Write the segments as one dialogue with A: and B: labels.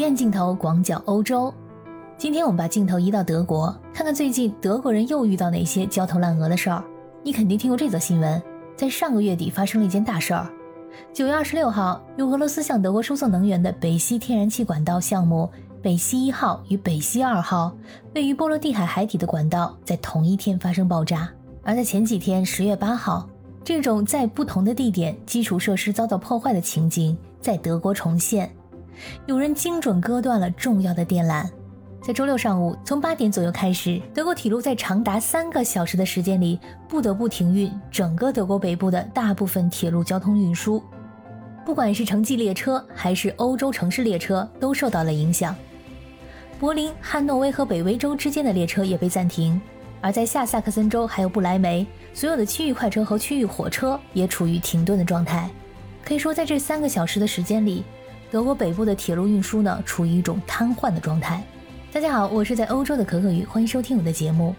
A: 院镜头广角欧洲。今天我们把镜头移到德国，看看最近德国人又遇到哪些焦头烂额的事儿。你肯定听过这则新闻，在上个月底发生了一件大事儿。九月二十六号，由俄罗斯向德国输送能源的北溪天然气管道项目北溪一号与北溪二号位于波罗的海海底的管道，在同一天发生爆炸。而在前几天，十月八号。这种在不同的地点基础设施遭到破坏的情景在德国重现，有人精准割断了重要的电缆。在周六上午，从八点左右开始，德国铁路在长达三个小时的时间里不得不停运整个德国北部的大部分铁路交通运输，不管是城际列车还是欧洲城市列车都受到了影响。柏林、汉诺威和北威州之间的列车也被暂停。而在下萨克森州还有不来梅，所有的区域快车和区域火车也处于停顿的状态。可以说，在这三个小时的时间里，德国北部的铁路运输呢处于一种瘫痪的状态。大家好，我是在欧洲的可可鱼，欢迎收听我的节目。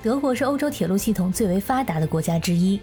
A: 德国是欧洲铁路系统最为发达的国家之一。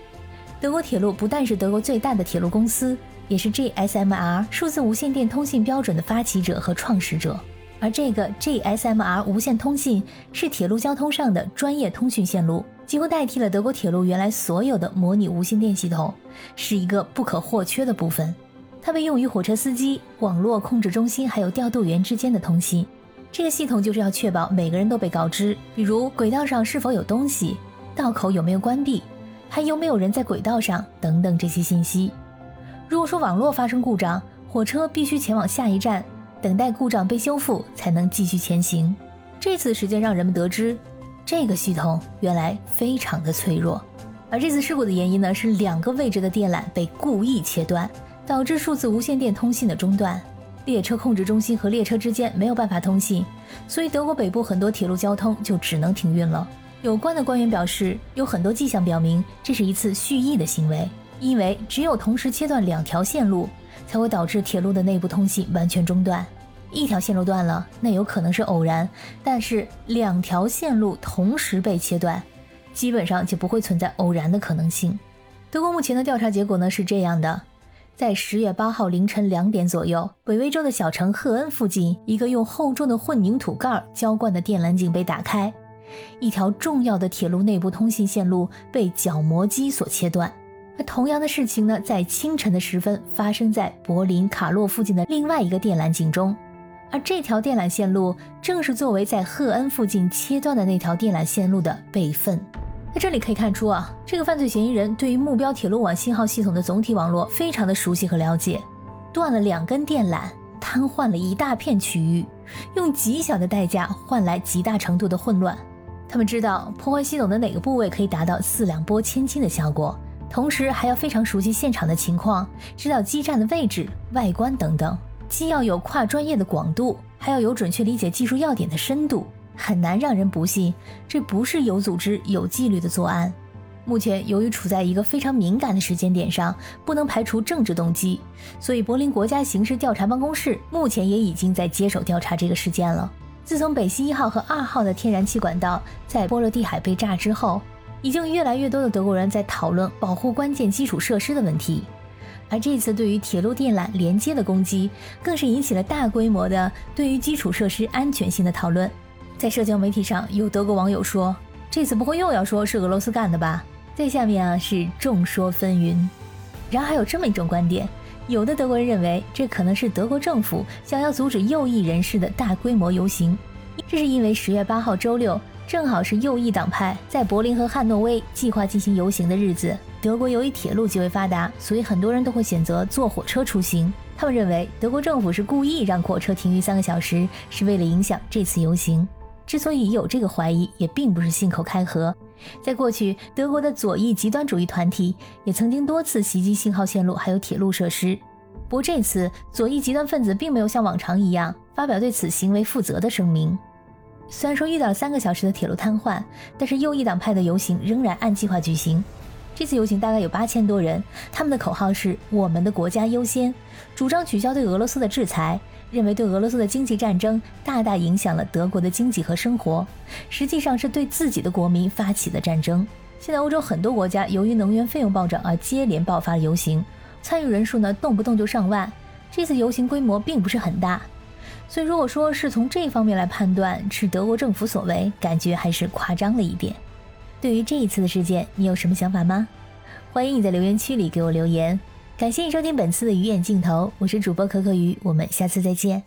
A: 德国铁路不但是德国最大的铁路公司，也是 GSMR 数字无线电通信标准的发起者和创始者。而这个 GSMR 无线通信是铁路交通上的专业通讯线路，几乎代替了德国铁路原来所有的模拟无线电系统，是一个不可或缺的部分。它被用于火车司机、网络控制中心还有调度员之间的通信。这个系统就是要确保每个人都被告知，比如轨道上是否有东西，道口有没有关闭，还有没有人在轨道上等等这些信息。如果说网络发生故障，火车必须前往下一站。等待故障被修复，才能继续前行。这次事件让人们得知，这个系统原来非常的脆弱。而这次事故的原因呢，是两个位置的电缆被故意切断，导致数字无线电通信的中断。列车控制中心和列车之间没有办法通信，所以德国北部很多铁路交通就只能停运了。有关的官员表示，有很多迹象表明这是一次蓄意的行为，因为只有同时切断两条线路。才会导致铁路的内部通信完全中断。一条线路断了，那有可能是偶然；但是两条线路同时被切断，基本上就不会存在偶然的可能性。德国目前的调查结果呢是这样的：在十月八号凌晨两点左右，北威州的小城赫恩附近，一个用厚重的混凝土盖浇灌的电缆井被打开，一条重要的铁路内部通信线路被角磨机所切断。那同样的事情呢，在清晨的时分发生在柏林卡洛附近的另外一个电缆井中，而这条电缆线路正是作为在赫恩附近切断的那条电缆线路的备份。在这里可以看出啊，这个犯罪嫌疑人对于目标铁路网信号系统的总体网络非常的熟悉和了解，断了两根电缆，瘫痪了一大片区域，用极小的代价换来极大程度的混乱。他们知道破坏系统的哪个部位可以达到四两拨千斤的效果。同时还要非常熟悉现场的情况，知道基站的位置、外观等等，既要有跨专业的广度，还要有准确理解技术要点的深度，很难让人不信这不是有组织、有纪律的作案。目前由于处在一个非常敏感的时间点上，不能排除政治动机，所以柏林国家刑事调查办公室目前也已经在接手调查这个事件了。自从北溪一号和二号的天然气管道在波罗的海被炸之后。已经越来越多的德国人在讨论保护关键基础设施的问题，而这次对于铁路电缆连接的攻击，更是引起了大规模的对于基础设施安全性的讨论。在社交媒体上，有德国网友说：“这次不会又要说是俄罗斯干的吧？”在下面啊是众说纷纭。然而还有这么一种观点，有的德国人认为这可能是德国政府想要阻止右翼人士的大规模游行，这是因为十月八号周六。正好是右翼党派在柏林和汉诺威计划进行游行的日子。德国由于铁路极为发达，所以很多人都会选择坐火车出行。他们认为德国政府是故意让火车停运三个小时，是为了影响这次游行。之所以有这个怀疑，也并不是信口开河。在过去，德国的左翼极端主义团体也曾经多次袭击信号线路还有铁路设施。不过这次，左翼极端分子并没有像往常一样发表对此行为负责的声明。虽然说遇到了三个小时的铁路瘫痪，但是右翼党派的游行仍然按计划举行。这次游行大概有八千多人，他们的口号是“我们的国家优先”，主张取消对俄罗斯的制裁，认为对俄罗斯的经济战争大大影响了德国的经济和生活，实际上是对自己的国民发起的战争。现在欧洲很多国家由于能源费用暴涨而接连爆发了游行，参与人数呢动不动就上万。这次游行规模并不是很大，所以如果说是从这方面来判断是德国政府所为，感觉还是夸张了一点。对于这一次的事件，你有什么想法吗？欢迎你在留言区里给我留言。感谢你收听本次的鱼眼镜头我是主播可可鱼我们下次再见。